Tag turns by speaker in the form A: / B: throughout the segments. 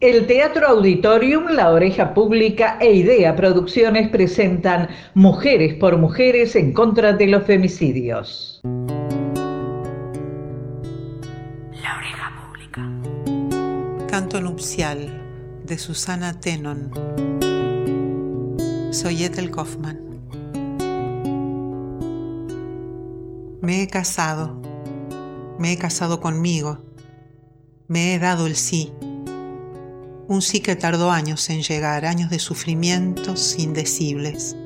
A: El Teatro Auditorium, La Oreja Pública e Idea Producciones presentan Mujeres por Mujeres en contra de los femicidios.
B: La Oreja Pública. Canto nupcial de Susana Tenon. Soy Ethel Kaufman. Me he casado. Me he casado conmigo. Me he dado el sí un sí que tardó años en llegar, años de sufrimientos indecibles,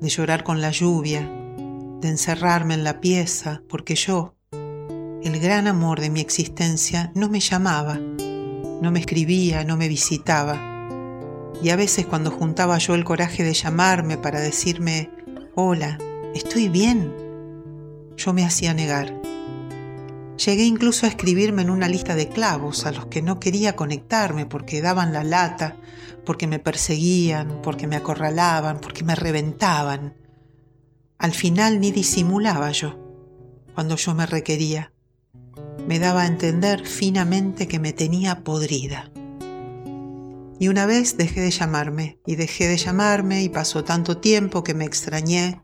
B: de llorar con la lluvia, de encerrarme en la pieza, porque yo, el gran amor de mi existencia, no me llamaba, no me escribía, no me visitaba. Y a veces cuando juntaba yo el coraje de llamarme para decirme, hola, estoy bien, yo me hacía negar. Llegué incluso a escribirme en una lista de clavos a los que no quería conectarme porque daban la lata, porque me perseguían, porque me acorralaban, porque me reventaban. Al final ni disimulaba yo cuando yo me requería. Me daba a entender finamente que me tenía podrida. Y una vez dejé de llamarme, y dejé de llamarme, y pasó tanto tiempo que me extrañé.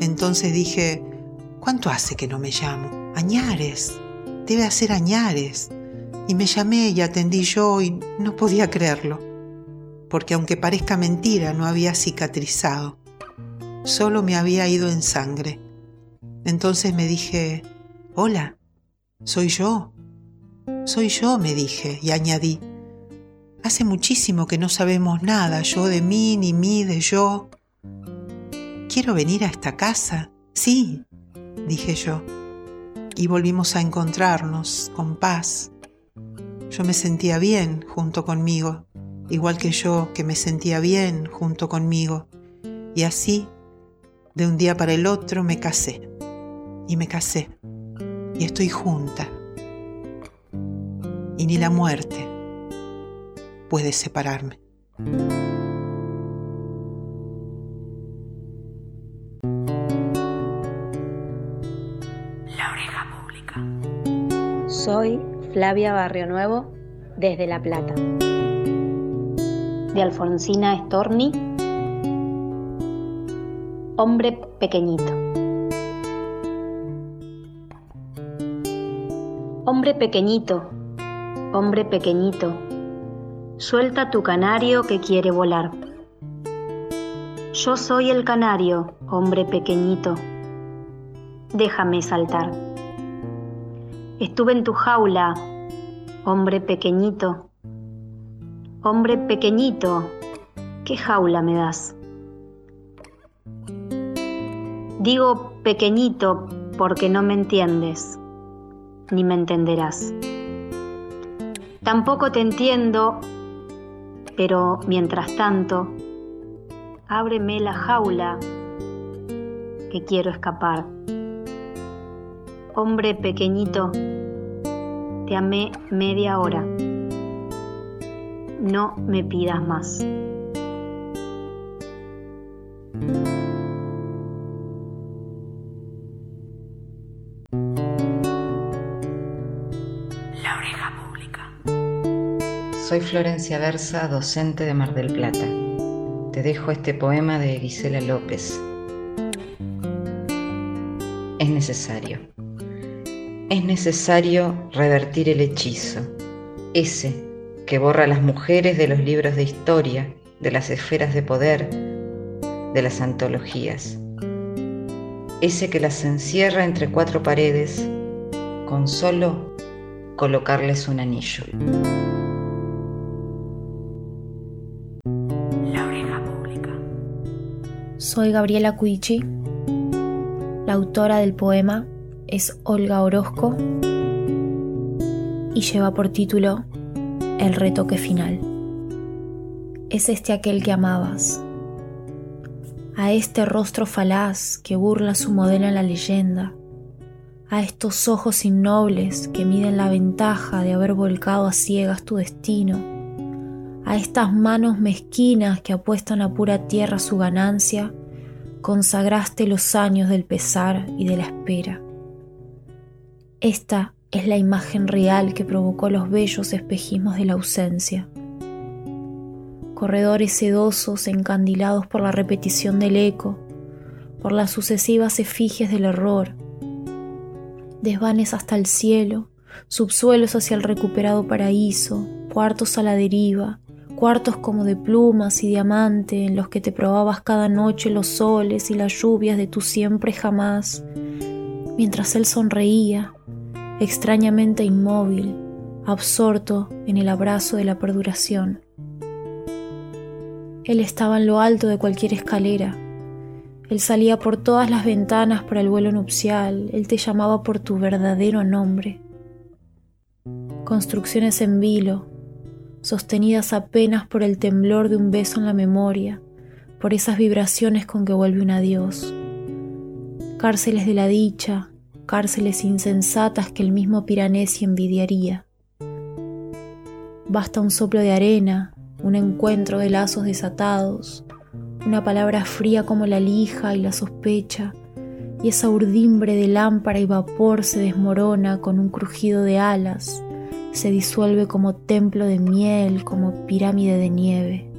B: Entonces dije, ¿cuánto hace que no me llamo? Añares debe hacer añares. Y me llamé y atendí yo y no podía creerlo, porque aunque parezca mentira, no había cicatrizado, solo me había ido en sangre. Entonces me dije, hola, soy yo, soy yo, me dije, y añadí, hace muchísimo que no sabemos nada, yo de mí, ni mí de yo. ¿Quiero venir a esta casa? Sí, dije yo y volvimos a encontrarnos con paz. Yo me sentía bien junto conmigo, igual que yo que me sentía bien junto conmigo. Y así, de un día para el otro, me casé. Y me casé. Y estoy junta. Y ni la muerte puede separarme.
C: Soy Flavia Barrio Nuevo desde La Plata. De Alfonsina Storni. Hombre pequeñito. Hombre pequeñito, hombre pequeñito, suelta tu canario que quiere volar. Yo soy el canario, hombre pequeñito, déjame saltar. Estuve en tu jaula, hombre pequeñito. Hombre pequeñito, ¿qué jaula me das? Digo pequeñito porque no me entiendes, ni me entenderás. Tampoco te entiendo, pero mientras tanto, ábreme la jaula que quiero escapar. Hombre pequeñito, te amé media hora. No me pidas más.
B: La oreja pública.
D: Soy Florencia Versa, docente de Mar del Plata. Te dejo este poema de Gisela López. Es necesario es necesario revertir el hechizo, ese que borra a las mujeres de los libros de historia, de las esferas de poder, de las antologías, ese que las encierra entre cuatro paredes con solo colocarles un anillo.
B: La oreja pública.
E: Soy Gabriela Cuichi, la autora del poema es Olga Orozco y lleva por título El retoque final. Es este aquel que amabas, a este rostro falaz que burla su modelo en la leyenda, a estos ojos innobles que miden la ventaja de haber volcado a ciegas tu destino, a estas manos mezquinas que apuestan a pura tierra su ganancia, consagraste los años del pesar y de la espera. Esta es la imagen real que provocó los bellos espejismos de la ausencia, corredores sedosos encandilados por la repetición del eco, por las sucesivas efigies del error, desvanes hasta el cielo, subsuelos hacia el recuperado paraíso, cuartos a la deriva, cuartos como de plumas y diamante en los que te probabas cada noche los soles y las lluvias de tu siempre jamás, mientras él sonreía, extrañamente inmóvil, absorto en el abrazo de la perduración. Él estaba en lo alto de cualquier escalera. Él salía por todas las ventanas para el vuelo nupcial. Él te llamaba por tu verdadero nombre. Construcciones en vilo, sostenidas apenas por el temblor de un beso en la memoria, por esas vibraciones con que vuelve un adiós. Cárceles de la dicha, cárceles insensatas que el mismo Piranesi envidiaría. Basta un soplo de arena, un encuentro de lazos desatados, una palabra fría como la lija y la sospecha, y esa urdimbre de lámpara y vapor se desmorona con un crujido de alas, se disuelve como templo de miel, como pirámide de nieve.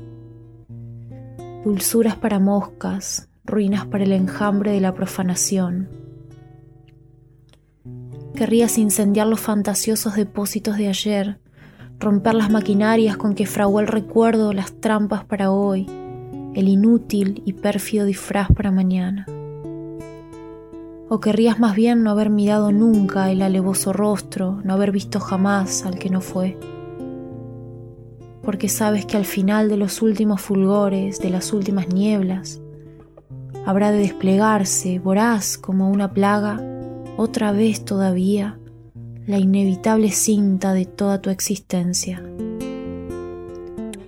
E: Dulzuras para moscas, ruinas para el enjambre de la profanación. Querrías incendiar los fantasiosos depósitos de ayer, romper las maquinarias con que fraguó el recuerdo las trampas para hoy, el inútil y pérfido disfraz para mañana. ¿O querrías más bien no haber mirado nunca el alevoso rostro, no haber visto jamás al que no fue? Porque sabes que al final de los últimos fulgores, de las últimas nieblas, habrá de desplegarse, voraz como una plaga, otra vez todavía, la inevitable cinta de toda tu existencia.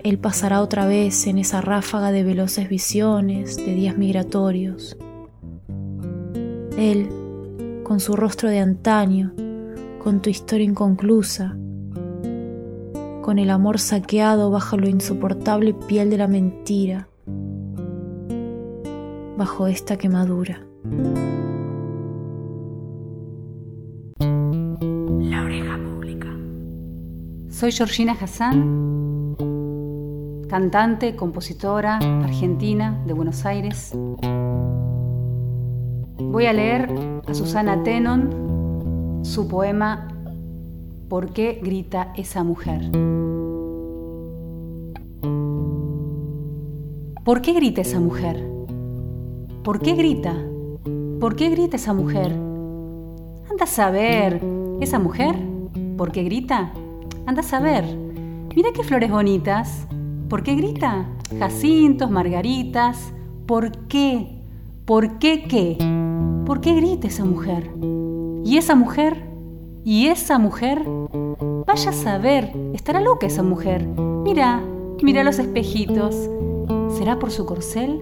E: Él pasará otra vez en esa ráfaga de veloces visiones, de días migratorios. Él, con su rostro de antaño, con tu historia inconclusa, con el amor saqueado bajo lo insoportable piel de la mentira, bajo esta quemadura.
F: Soy Georgina Hassan, cantante, compositora argentina de Buenos Aires. Voy a leer a Susana Tenon su poema ¿Por qué grita esa mujer? ¿Por qué grita esa mujer? ¿Por qué grita? ¿Por qué grita esa mujer? Anda a saber, ¿esa mujer? ¿Por qué grita? Anda a saber. Mira qué flores bonitas. ¿Por qué grita? Jacintos, margaritas. ¿Por qué? ¿Por qué qué? ¿Por qué grita esa mujer? ¿Y esa mujer? ¿Y esa mujer? Vaya a saber, estará loca esa mujer. Mira, mira los espejitos. ¿Será por su corcel?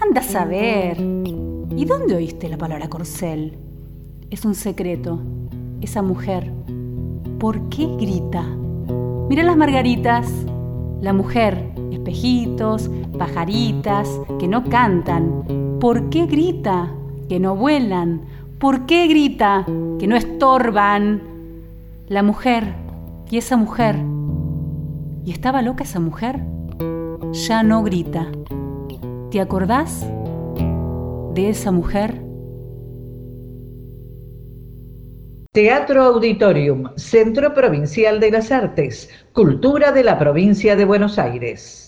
F: Anda a saber. ¿Y dónde oíste la palabra corcel? Es un secreto. Esa mujer ¿Por qué grita? Mira las margaritas, la mujer, espejitos, pajaritas, que no cantan. ¿Por qué grita? Que no vuelan. ¿Por qué grita? Que no estorban. La mujer, y esa mujer. ¿Y estaba loca esa mujer? Ya no grita. ¿Te acordás de esa mujer?
A: Teatro Auditorium, Centro Provincial de las Artes, Cultura de la Provincia de Buenos Aires.